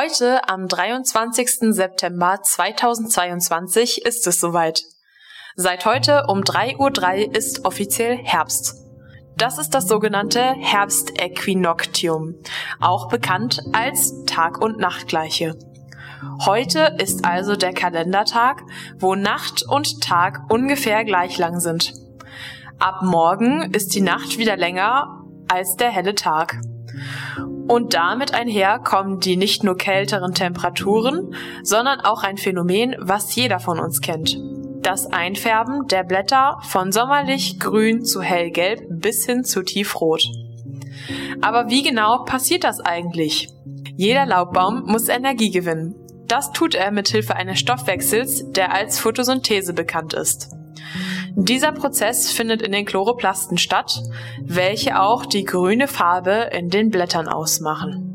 Heute, am 23. September 2022, ist es soweit. Seit heute um 3.03 Uhr ist offiziell Herbst. Das ist das sogenannte Herbstäquinoktium, auch bekannt als Tag- und Nachtgleiche. Heute ist also der Kalendertag, wo Nacht und Tag ungefähr gleich lang sind. Ab morgen ist die Nacht wieder länger als der helle Tag. Und damit einher kommen die nicht nur kälteren Temperaturen, sondern auch ein Phänomen, was jeder von uns kennt. Das Einfärben der Blätter von sommerlich grün zu hellgelb bis hin zu tiefrot. Aber wie genau passiert das eigentlich? Jeder Laubbaum muss Energie gewinnen. Das tut er mit Hilfe eines Stoffwechsels, der als Photosynthese bekannt ist. Dieser Prozess findet in den Chloroplasten statt, welche auch die grüne Farbe in den Blättern ausmachen.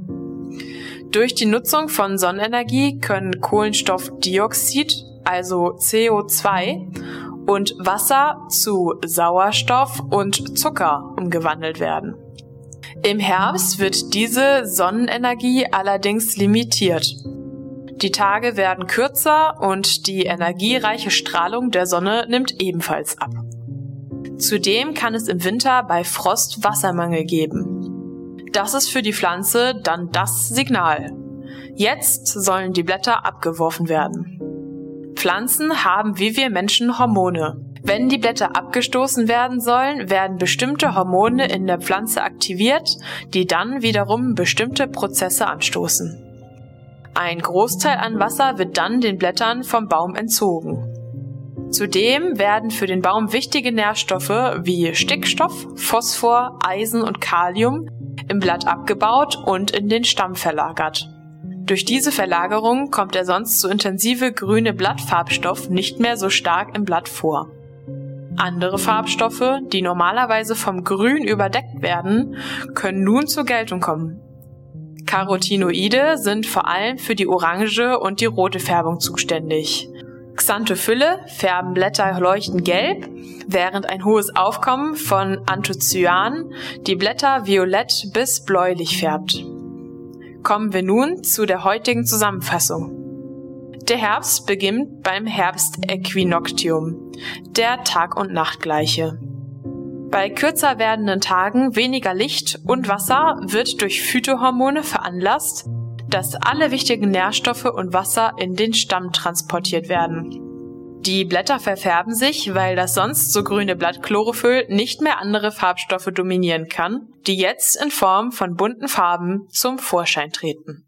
Durch die Nutzung von Sonnenenergie können Kohlenstoffdioxid, also CO2, und Wasser zu Sauerstoff und Zucker umgewandelt werden. Im Herbst wird diese Sonnenenergie allerdings limitiert. Die Tage werden kürzer und die energiereiche Strahlung der Sonne nimmt ebenfalls ab. Zudem kann es im Winter bei Frost Wassermangel geben. Das ist für die Pflanze dann das Signal. Jetzt sollen die Blätter abgeworfen werden. Pflanzen haben wie wir Menschen Hormone. Wenn die Blätter abgestoßen werden sollen, werden bestimmte Hormone in der Pflanze aktiviert, die dann wiederum bestimmte Prozesse anstoßen. Ein Großteil an Wasser wird dann den Blättern vom Baum entzogen. Zudem werden für den Baum wichtige Nährstoffe wie Stickstoff, Phosphor, Eisen und Kalium im Blatt abgebaut und in den Stamm verlagert. Durch diese Verlagerung kommt der sonst so intensive grüne Blattfarbstoff nicht mehr so stark im Blatt vor. Andere Farbstoffe, die normalerweise vom Grün überdeckt werden, können nun zur Geltung kommen. Carotinoide sind vor allem für die orange und die rote Färbung zuständig. Xanthophylle färben Blätter leuchtend gelb, während ein hohes Aufkommen von Anthocyan die Blätter violett bis bläulich färbt. Kommen wir nun zu der heutigen Zusammenfassung. Der Herbst beginnt beim Herbstäquinoktium, der Tag- und Nachtgleiche. Bei kürzer werdenden Tagen weniger Licht und Wasser wird durch Phytohormone veranlasst, dass alle wichtigen Nährstoffe und Wasser in den Stamm transportiert werden. Die Blätter verfärben sich, weil das sonst so grüne Blatt Chlorophyll nicht mehr andere Farbstoffe dominieren kann, die jetzt in Form von bunten Farben zum Vorschein treten.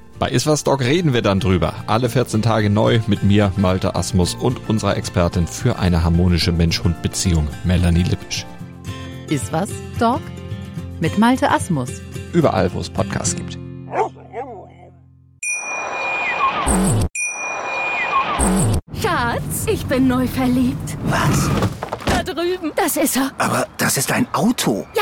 Bei Iswas Dog reden wir dann drüber. Alle 14 Tage neu mit mir, Malte Asmus und unserer Expertin für eine harmonische Mensch-Hund-Beziehung, Melanie Lippisch. Iswas Dog mit Malte Asmus. Überall, wo es Podcasts gibt. Schatz, ich bin neu verliebt. Was? Da drüben. Das ist er. Aber das ist ein Auto. Ja,